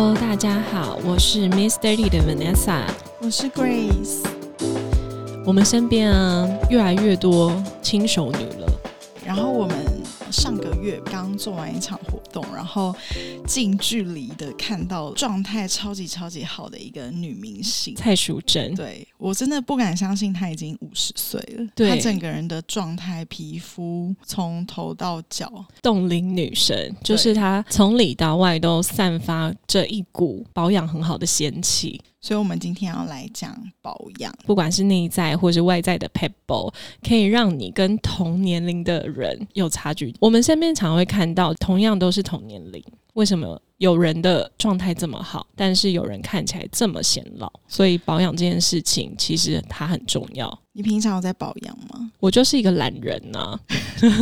Hello，大家好，我是 Miss Dirty 的 Vanessa，我是 Grace。我们身边啊，越来越多轻熟女了。然后我们上个月刚做完一场活动，然后近距离的看到状态超级超级好的一个女明星蔡淑珍。对我真的不敢相信她已经五十岁了，对她整个人的状态、皮肤从头到脚，冻龄女神，就是她从里到外都散发着一股保养很好的仙气。所以我们今天要来讲保养。不管是内在或是外在的 pebble，可以让你跟同年龄的人有差距。我们身边常会看到，同样都是同年龄，为什么有人的状态这么好，但是有人看起来这么显老？所以保养这件事情其实它很重要。你平常有在保养吗？我就是一个懒人呐、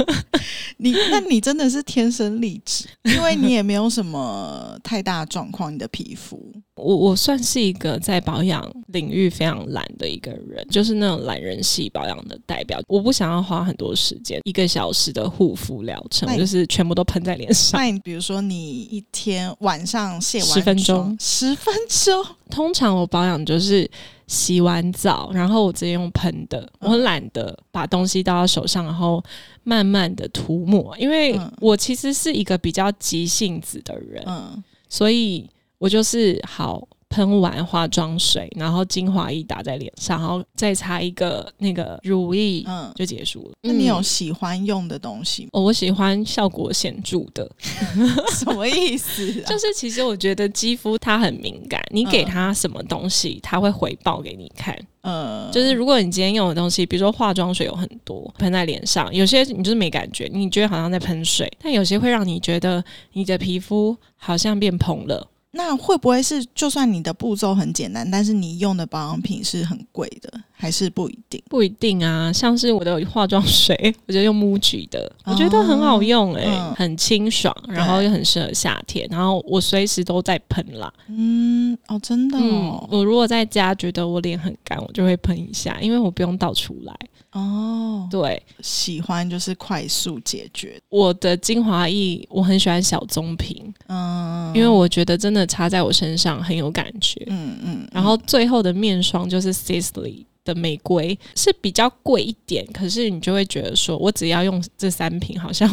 你那你真的是天生丽质，因为你也没有什么太大状况，你的皮肤。我我算是一个在保养领域非常懒的一个人，就是那种懒人系保养的代表。我不想要花很多时间，一个小时的护肤疗程就是全部都喷在脸上。那你比如说你一天晚上卸完10分钟，十分钟，通常我保养就是洗完澡，然后我直接用喷的，我很懒得把东西倒到手上，然后慢慢的涂抹，因为嗯。我其实是一个比较急性子的人，嗯，所以我就是好喷完化妆水，然后精华液打在脸上，然后再擦一个那个乳液，嗯就结束了。那你有嗯喜欢用的东西吗？哦我喜欢效果显著的，什么意思啊？就是其实我觉得肌肤它很敏感，你给它什么东西，它会回报给你看。嗯，就是如果你今天用的东西，比如说化妆水有很多喷在脸上，有些你就是没感觉，你觉得好像在喷水，但有些会让你觉得你的皮肤好像变蓬了。那会不会是就算你的步骤很简单，但是你用的保养品是很贵的，还是不一定？不一定啊，像是我的化妆水，我就用 MUJI 的，我觉得很好用诶、嗯很清爽，然后又很适合夏天，然后我随时都在喷啦。嗯，哦，真的我如果在家觉得我脸很干，我就会喷一下，因为我不用倒出来。哦，对，喜欢就是快速解决，我的精华液我很喜欢小棕瓶，嗯，因为我觉得真的擦在我身上很有感觉。嗯嗯，然后最后的面霜就是 Sisley 的玫瑰，是比较贵一点，可是你就会觉得说，我只要用这三瓶，好像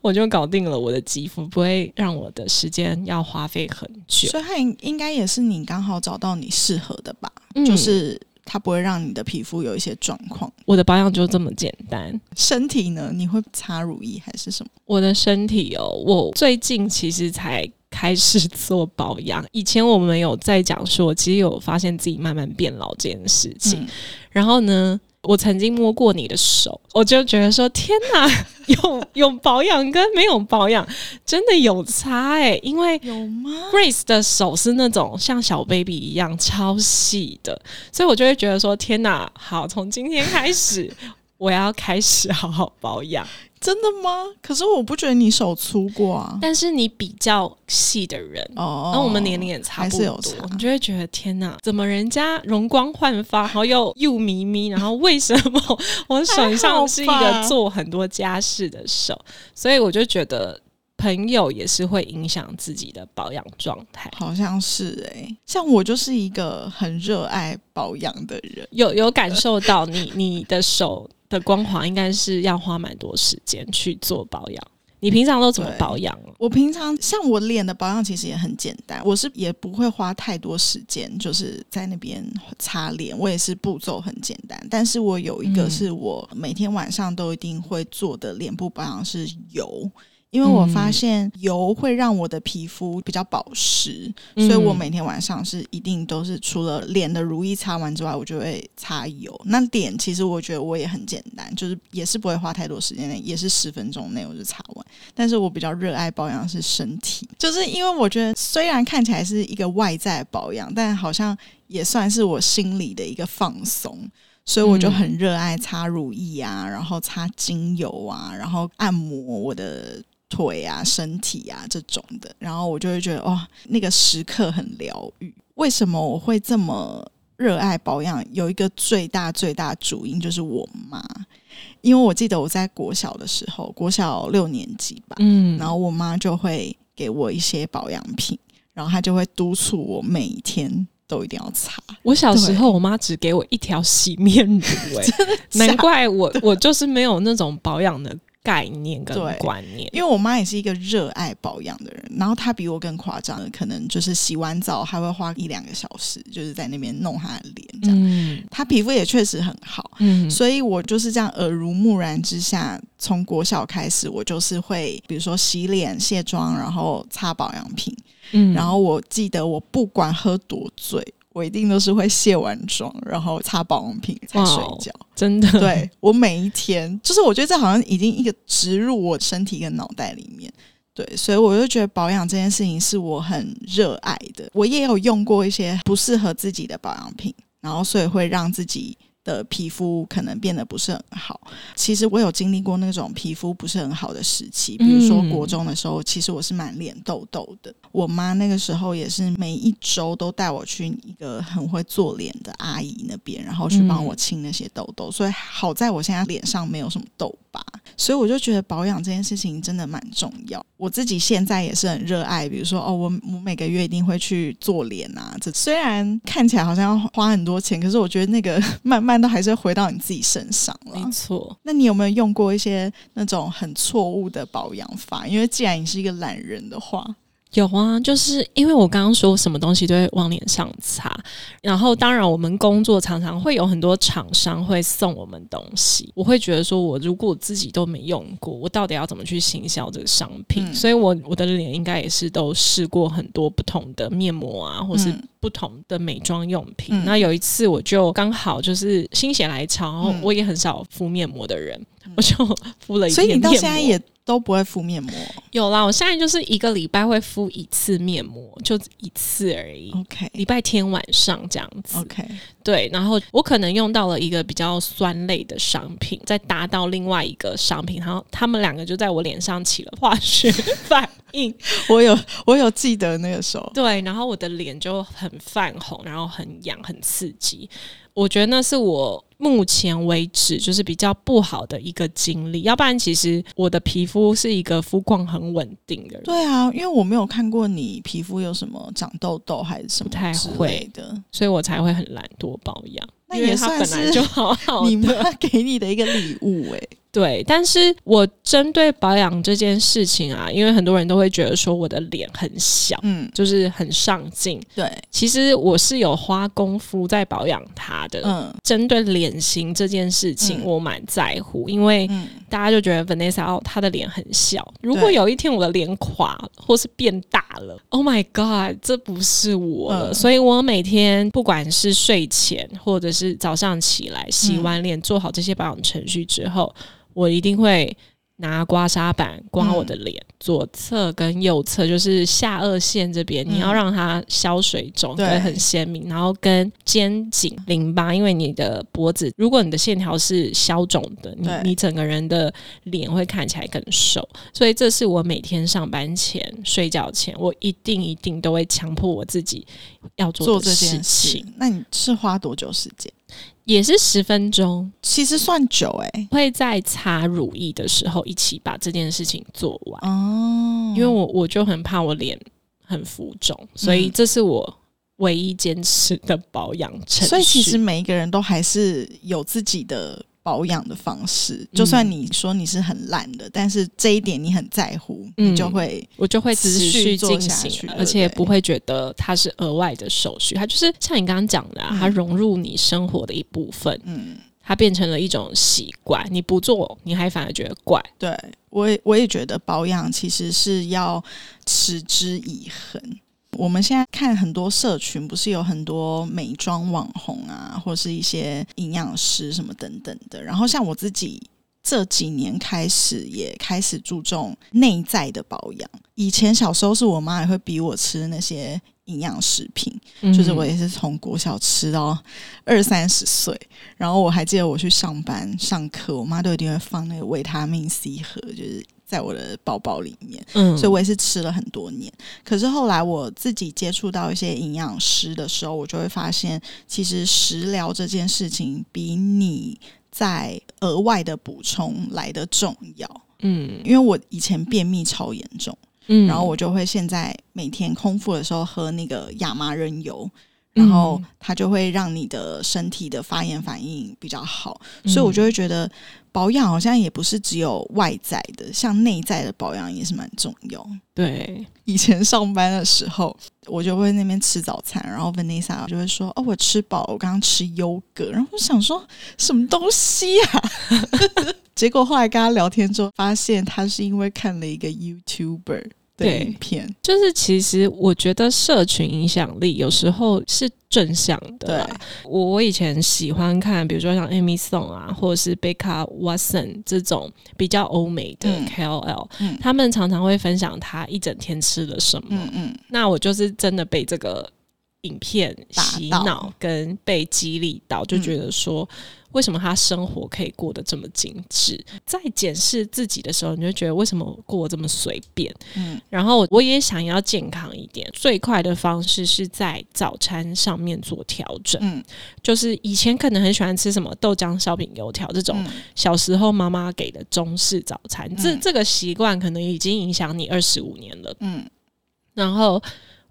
我就搞定了我的肌肤，不会让我的时间要花费很久。所以它应应该也是你刚好找到你适合的吧，嗯。就是它不会让你的皮肤有一些状况。我的保养就这么简单。身体呢，你会擦乳液还是什么？我的身体哦，我最近其实才开始 做保养。以前我们有在讲说，其实有发现自己慢慢变老这件事情。嗯然后呢，我曾经摸过你的手，我就觉得说，天哪，有有保养跟没有保养真的有差诶、因为有吗？Grace 的手是那种像小 baby 一样超细的，所以我就会觉得说，天哪，好，从今天开始。我要开始好好保养，真的吗？可是我不觉得你手粗过啊。但是你比较细的人，哦，那我们年龄也差不多，还是有差你就会觉得天哪，怎么人家容光焕发，然后又又咪咪，然后为什么 我手上是一个做很多家事的手？所以我就觉得朋友也是会影响自己的保养状态。好像是哎、像我就是一个很热爱保养的人。有有感受到你你的手的光滑，应该是要花蛮多时间去做保养。你平常都怎么保养啊？我平常像我脸的保养其实也很简单，我是也不会花太多时间，就是在那边擦脸，我也是步骤很简单。但是我有一个嗯是我每天晚上都一定会做的脸部保养是油。因为我发嗯现油会让我的皮肤比较保湿，嗯所以我每天晚上是一定都是除了脸的乳液擦完之外，我就会擦油。那脸其实我觉得我也很简单，就是也是不会花太多时间内，也是十分钟内我就擦完。但是我比较热爱保养是身体，就是因为我觉得虽然看起来是一个外在保养，但好像也算是我心里的一个放松。所以我就很热爱擦乳液啊，然后擦精油啊，然后按摩我的腿啊、身体啊这种的，然后我就会觉得哇，那个时刻很疗愈。为什么我会这么热爱保养？有一个最大最大主因就是我妈，因为我记得我在国小的时候，国小六年级吧，嗯然后我妈就会给我一些保养品。然然后她就会督促我每一天都一定要擦。我小时候，我妈只给我一条洗面乳、哎，难怪我我就是没有那种保养的概念跟观念。因为我妈也是一个热爱保养的人，然后她比我更夸张，可能就是洗完澡还会花一两个小时，就是在那边弄她的脸这样。嗯她皮肤也确实很好，嗯，所以我就是这样耳濡目染之下，从国小开始，我就是会比如说洗脸、卸妆，然后擦保养品。嗯然后我记得我不管喝多醉，我一定都是会卸完妆，然后擦保养品才睡觉。真的对我每一天，就是我觉得这好像已经一个植入我身体跟脑袋里面。对，所以我就觉得保养这件事情是我很热爱的。我也有用过一些不适合自己的保养品，然后所以会让自己的皮肤可能变得不是很好。其实我有经历过那种皮肤不是很好的时期，比如说嗯国中的时候，其实我是满脸痘痘的。我妈那个时候也是每一周都带我去一个很会做脸的阿姨那边，然后去帮我清那些痘痘。所以好在我现在脸上没有什么痘疤，所以我就觉得保养这件事情真的蛮重要。我自己现在也是很热爱，比如说哦，我我每个月一定会去做脸啊。这虽然看起来好像要花很多钱，可是我觉得那个慢慢都还是会回到你自己身上了没。错。那你有没有用过一些那种很错误的保养法？因为既然你是一个懒人的话，有啊，就是因为我刚刚说什么东西都会往脸上擦，然后当然我们工作常常会有很多厂商会送我们东西，我会觉得说我如果自己都没用过，我到底要怎么去行销这个商品？嗯。所以我我的脸应该也是都试过很多不同的面膜啊，或是嗯。不同的美妆用品。嗯。那有一次我就刚好就是心血来潮，我也很少敷面膜的人，我就敷了一所以你到现在也都不会敷面膜。有啦，我现在就是一个礼拜会敷一次面膜，就一次而已。OK 礼拜天晚上这样子 OK，对，然后我可能用到了一个比较酸类的商品，再搭到另外一个商品，然后他们两个就在我脸上起了化学反应，我有我有记得那个时候。对，然后我的脸就很泛红，然后很痒，很刺激。我觉得那是我目前为止就是比较不好的一个经历，要不然其实我的皮肤是一个肤况很稳定的人。对啊，因为我没有看过你皮肤有什么长痘痘还是什么不太之会类的，所以我才会很懒惰保养。那也算是就好好你的，妈给你的一个礼物哎、对。但是我针对保养这件事情啊，因为很多人都会觉得说我的脸很小，嗯，就是很上镜。对，其实我是有花功夫在保养它的。嗯针对脸型这件事情，嗯我蛮在乎，因为嗯，大家就觉得 Vanessa 哦，她的脸很小。如果有一天我的脸垮，或是变大了，Oh my God，这不是我了。嗯所以我每天不管是睡前或者是早上起来洗完脸，做好这些保养程序之后，我一定会。拿刮痧板刮我的脸，左侧跟右侧就是下颚线这边，嗯你要让它消水肿对。很鲜明，然后跟肩颈、淋巴，因为你的脖子，如果你的线条是消肿的，你你整个人的脸会看起来更瘦，所以这是我每天上班前、睡觉前，我一定一定都会强迫我自己要做做这件事情，，那你是花多久时间？也是十分钟，其实算久哎、会在擦乳液的时候一起把这件事情做完，哦，因为我我就很怕我脸很浮肿，所以嗯。这是我唯一坚持的保养程序。所以其实每一个人都还是有自己的保养的方式，就算嗯你说你是很懒的，但是这一点你很在乎，嗯你就会我就会持持续续进行，而且不会觉得它是额外的手续，它就是像你刚刚讲的、它融入你生活的一部分，嗯。它变成了一种习惯。你不做，你还反而觉得怪。对我也我也觉得保养其实是要持之以恒。我们现在看很多社群，不是有很多美妆网红啊，或是一些营养师什么等等的。然后像我自己这几年开始也开始注重内在的保养。以前小时候是我妈也会逼我吃那些营养食品，就是我嗯也是从国小吃到二三十岁，然后我还记得我去上班上课，我妈都一定会放那个维他命 C 盒，就是在我的包包里面，嗯所以我也是吃了很多年。可是后来我自己接触到一些营养师的时候，我就会发现，其实食疗这件事情比你在额外的补充来的重要。嗯因为我以前便秘超严重，嗯。然后我就会现在每天空腹的时候喝那个亚麻仁油，然后嗯它就会让你的身体的发炎反应比较好，嗯所以我就会觉得保养好像也不是只有外在的，像内在的保养也是蛮重要。对，以前上班的时候，我就会那边吃早餐，然后 Vanessa 就会说：“哦，我吃饱，我刚刚吃优格。”然后我想说什么东西啊？结果后来跟他聊天之后，发现他是因为看了一个 YouTuber 影片，就是其实我觉得社群影响力有时候是正向的啦。我我以前喜欢看，比如说像 Amy Song 啊，或者是贝卡 Watson 这种比较欧美的嗯。KOL，、嗯。他们常常会分享他一整天吃了什么。嗯嗯，那我就是真的被这个影片洗到。脑，跟被激励到，就觉得说，为什么他生活可以过得这么精致？在检视自己的时候，你就觉得为什么我过得这么随便？嗯然后我也想要健康一点，最快的方式是在早餐上面做调整。嗯就是以前可能很喜欢吃什么豆浆、烧饼、油条这种嗯小时候妈妈给的中式早餐，这嗯这个习惯可能已经影响你二十五年了。嗯然后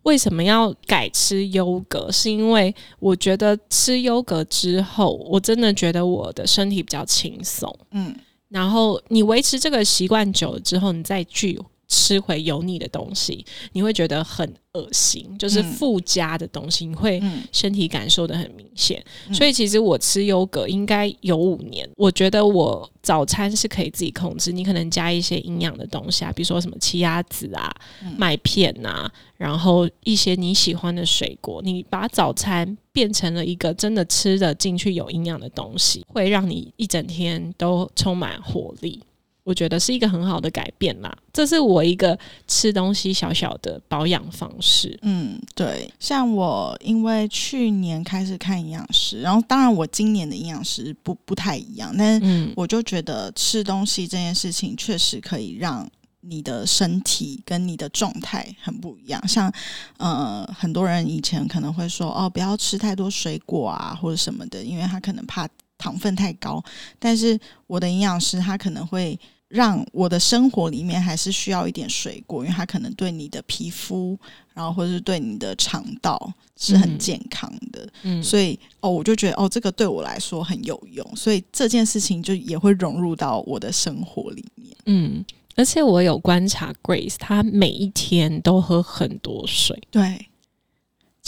为什么要改吃优格？是因为我觉得吃优格之后，我真的觉得我的身体比较轻松。嗯然后你维持这个习惯久了之后，你再去吃回油腻的东西，你会觉得很恶心，就是嗯附加的东西，你会嗯身体感受的很明显。嗯所以其实我吃优格应该有五年，我觉得我早餐是可以自己控制，你可能加一些营养的东西啊，比如说什么奇亚籽啊、嗯麦片啊，然后一些你喜欢的水果，你把早餐变成了一个真的吃的进去有营养的东西，会让你一整天都充满活力。我觉得是一个很好的改变啦，这是我一个吃东西小小的保养方式。嗯，对，像我因为去年开始看营养师，然后当然我今年的营养师不不太一样，但是嗯我就觉得吃东西这件事情确实可以让你的身体跟你的状态很不一样。像呃，很多人以前可能会说哦，不要吃太多水果啊，或者什么的，因为他可能怕糖分太高。但是我的营养师他可能会让我的生活里面还是需要一点水果，因为它可能对你的皮肤，然后或者是对你的肠道是很嗯健康的。嗯，所以哦，我就觉得哦，这个对我来说很有用，所以这件事情就也会融入到我的生活里面。嗯，而且我有观察 Grace，她每一天都喝很多水，对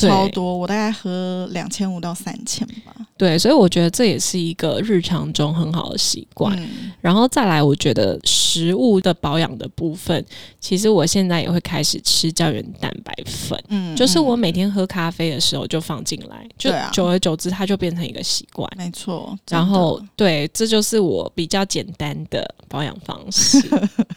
超多，我大概喝两千五到三千吧。对，所以我觉得这也是一个日常中很好的习惯。嗯然后再来，我觉得食物的保养的部分，其实我现在也会开始吃胶原蛋白粉，嗯就是我嗯每天喝咖啡的时候就放进来，就久而久之它就变成一个习惯。没错，然后对，这就是我比较简单的保养方式。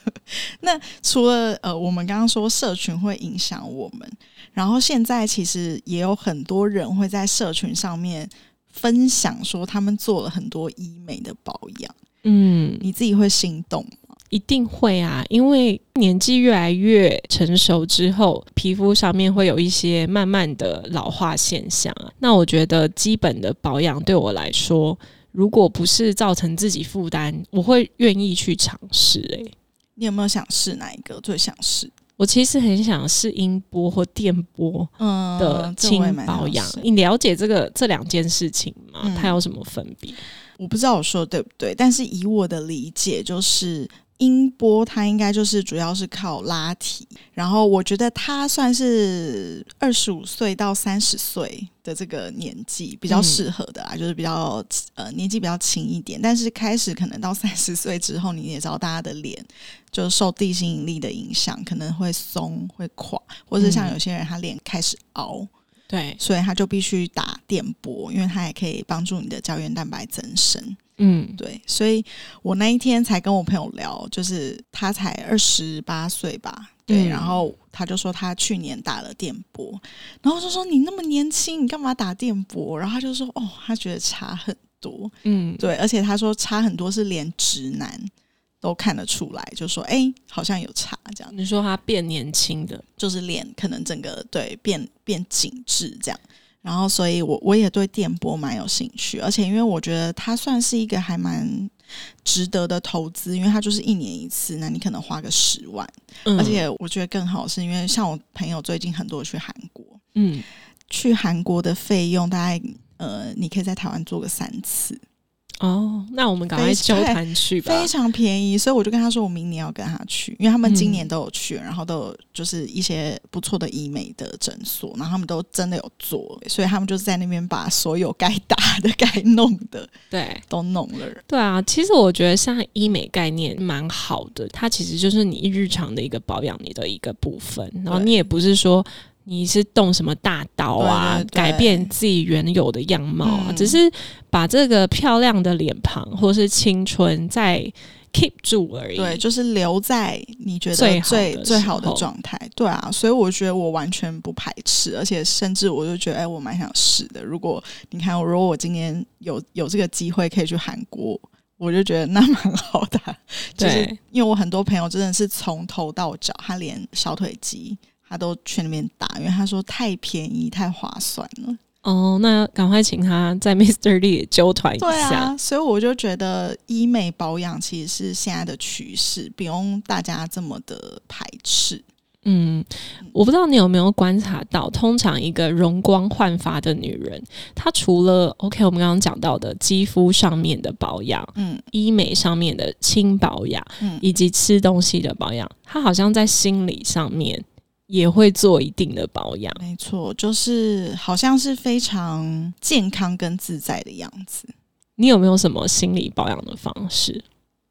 那除了呃，我们刚刚说社群会影响我们，然后现在其实也有很多人会在社群上面分享说他们做了很多医美的保养，嗯，你自己会心动吗？一定会啊，因为年纪越来越成熟之后，皮肤上面会有一些慢慢的老化现象啊。那我觉得基本的保养对我来说，如果不是造成自己负担，我会愿意去尝试。诶，你有没有想试哪一个？最想试？我其实很想试音波或电波嗯的轻保养。试你了解这个这两件事情吗？嗯它有什么分别？我不知道我说的对不对，但是以我的理解，就是音波它应该就是主要是靠拉提，然后我觉得它算是二十五岁到三十岁的这个年纪比较适合的啦，就是比较呃年纪比较轻一点，但是开始可能到三十岁之后，你也知道大家的脸就受地心引力的影响，可能会松会垮，或者像嗯有些人他脸开始凹。对，所以他就必须打电波，因为它也可以帮助你的胶原蛋白增生。嗯对，所以我那一天才跟我朋友聊，就是他才二十八岁吧，对，嗯然后他就说他去年打了电波，然后我就说你那么年轻，你干嘛打电波？然后他就说哦，他觉得差很多，嗯，对，而且他说差很多是连直男都看得出来，就说哎，好像有差这样。你说他变年轻的，就是脸可能整个对变变紧致这样。然后，所以我我也对电波蛮有兴趣，而且因为我觉得它算是一个还蛮值得的投资，因为它就是一年一次，那你可能花个十万，嗯。而且我觉得更好是因为像我朋友最近很多去韩国，嗯，去韩国的费用大概呃，你可以在台湾做个三次，哦，那我们赶快非揪团去吧。非常便宜，所以我就跟他说，我明年要跟他去，因为他们今年嗯都有去，然后都有就是一些不错的医美的诊所，然后他们都真的有做，所以他们就是在那边把所有该打的、该弄的对都弄了。对啊，其实我觉得像医美概念蛮好的，它其实就是你日常的一个保养你的一个部分，然后你也不是说。你是动什么大刀啊？对对对改变自己原有的样貌啊？嗯只是把这个漂亮的脸庞或是青春再 keep 住而已。对，就是留在你觉得最最好的最好的状态。对啊，所以我觉得我完全不排斥，而且甚至我就觉得，哎，我蛮想试的。如果你看，如果我今年有有这个机会可以去韩国，我就觉得那蛮好的啊。就是对因为我很多朋友真的是从头到脚，他连小腿肌他都去那边打，因为他说太便宜、太划算了。哦，那赶快请他在 Mr. Lee 也揪团一对下。啊，所以我就觉得医美保养其实是现在的趋势，不用大家这么的排斥。嗯，我不知道你有没有观察到，通常一个容光焕发的女人，她除了 OK 我们刚刚讲到的肌肤上面的保养、嗯医美上面的轻保养，嗯，以及吃东西的保养，她好像在心理上面也会做一定的保养。没错，就是好像是非常健康跟自在的样子。你有没有什么心理保养的方式？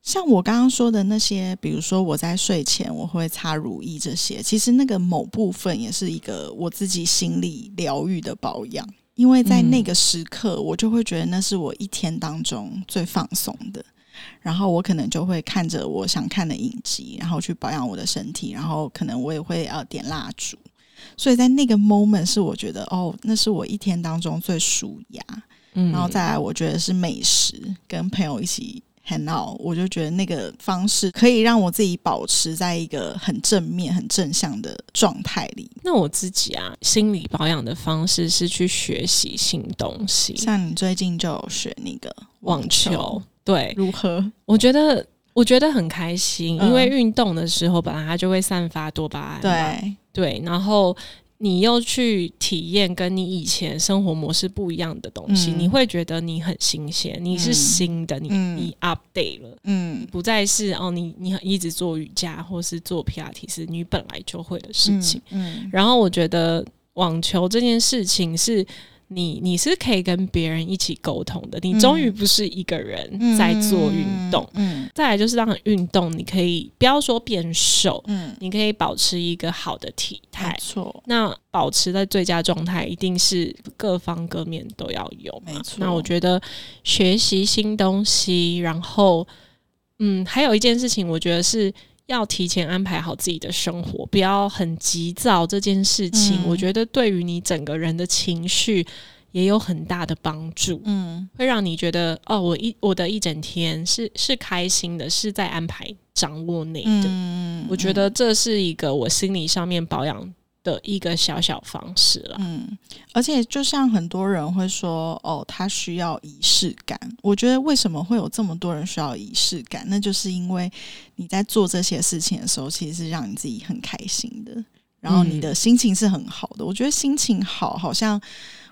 像我刚刚说的那些，比如说我在睡前我会擦乳液这些，其实那个某部分也是一个我自己心理疗愈的保养，因为在那个时刻，我就会觉得那是我一天当中最放松的。然后我可能就会看着我想看的影集，然后去保养我的身体，然后可能我也会呃点蜡烛，所以在那个 moment 是我觉得哦，那是我一天当中最舒压。嗯然后再来，我觉得是美食，跟朋友一起 hang out，我就觉得那个方式可以让我自己保持在一个很正面、很正向的状态里。那我自己啊，心理保养的方式是去学习新东西，像你最近就有学那个网球，对，如何？我觉得我觉得很开心，嗯。因为运动的时候本来它就会散发多巴胺，对，对，然后你又去体验跟你以前生活模式不一样的东西，嗯。你会觉得你很新鲜，你是嗯新的，你、嗯。你 update 了。嗯，不再是哦，你你一直做瑜伽或是做皮拉提是你本来就会的事情。嗯，然后我觉得网球这件事情是你你是可以跟别人一起沟通的，你终于不是一个人嗯在做运动。嗯再来就是让运动，你可以不要说变瘦，嗯，你可以保持一个好的体没态。错，那保持在最佳状态，一定是各方各面都要有没错那我觉得学习新东西，然后嗯，还有一件事情，我觉得是要提前安排好自己的生活，不要很急躁。这件事情，嗯我觉得对于你整个人的情绪也有很大的帮助，嗯会让你觉得哦，我一我的一整天是是开心的，是在安排掌握内的。嗯，我觉得这是一个我心理上面保养的一个小小方式了。嗯，而且就像很多人会说，哦，他需要仪式感。我觉得为什么会有这么多人需要仪式感？那就是因为你在做这些事情的时候，其实是让你自己很开心的，然后你的心情是很好的。我觉得心情好，好像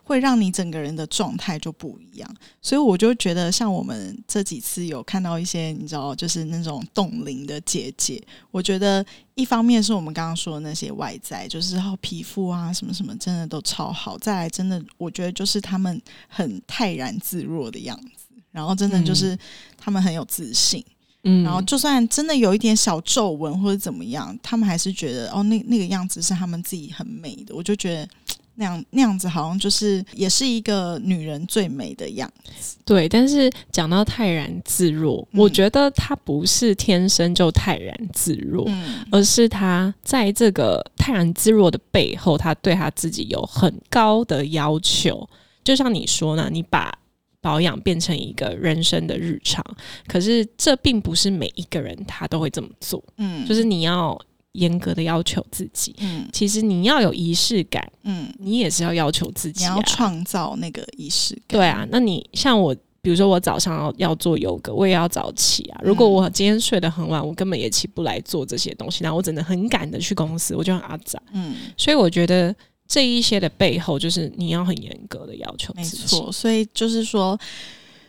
会让你整个人的状态就不一样。所以我就觉得，像我们这几次有看到一些，你知道，就是那种冻龄的姐姐，我觉得一方面是我们刚刚说的那些外在，就是哦皮肤啊什么什么，真的都超好。再来，真的我觉得就是他们很泰然自若的样子，然后真的就是他们很有自信。嗯然后就算真的有一点小皱纹或者怎么样，他们还是觉得哦，那那个样子是他们自己很美的。我就觉得那样那样子好像就是也是一个女人最美的样子。对，但是讲到泰然自若，嗯我觉得她不是天生就泰然自若，嗯而是她在这个泰然自若的背后，她对她自己有很高的要求。就像你说呢，你把保养变成一个人生的日常，可是这并不是每一个人他都会这么做，嗯就是你要严格的要求自己。嗯其实你要有仪式感，嗯，你也是要要求自己、啊。你要创造那个仪式感。对啊，那你像我比如说我早上要要做游格，我也要早起啊。如果我今天睡得很晚，我根本也起不来做这些东西，那我只能很赶的去公司，我就很阿杂。嗯，所以我觉得这一些的背后，就是你要很严格的要求。没错，所以就是说，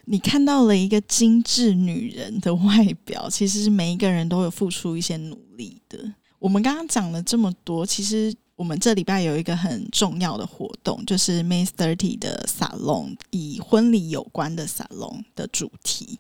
你看到了一个精致女人的外表，其实是每一个人都有付出一些努力的。我们刚刚讲了这么多，其实。我们这礼拜有一个很重要的活动，就是 May Thirty 的沙龙，以婚礼有关的沙龙的主题。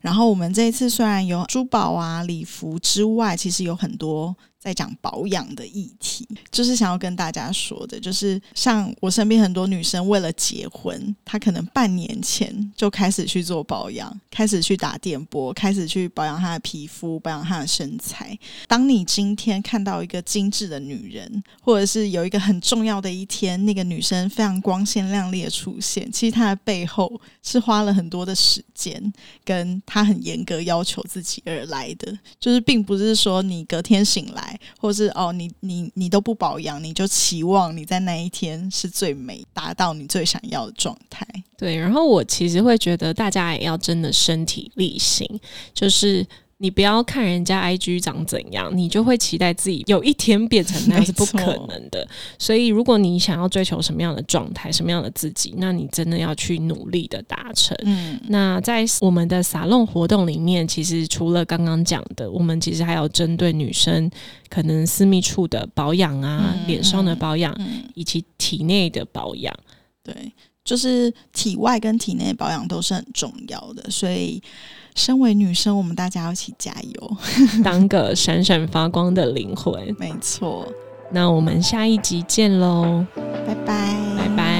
然后我们这一次虽然有珠宝啊、礼服之外，其实有很多。在讲保养的议题，就是想要跟大家说的，就是像我身边很多女生为了结婚，她可能半年前就开始去做保养，开始去打电波，开始去保养她的皮肤，保养她的身材。当你今天看到一个精致的女人，或者是有一个很重要的一天，那个女生非常光鲜亮丽的出现，其实她的背后是花了很多的时间，跟她很严格要求自己而来的，就是并不是说你隔天醒来。或是哦，你你你都不保养，你就期望你在那一天是最美，达到你最想要的状态。对，然后我其实会觉得大家也要真的身体力行，就是。你不要看人家 IG 长怎样，你就会期待自己有一天变成那样是不可能的。所以，如果你想要追求什么样的状态、什么样的自己，那你真的要去努力的达成。嗯，那在我们的撒弄活动里面，其实除了刚刚讲的，我们其实还有针对女生可能私密处的保养啊、脸上的保养，以及体内的保养。对，就是体外跟体内保养都是很重要的，所以。身为女生，我们大家要一起加油，当个闪闪发光的灵魂。没错，那我们下一集见喽，拜拜。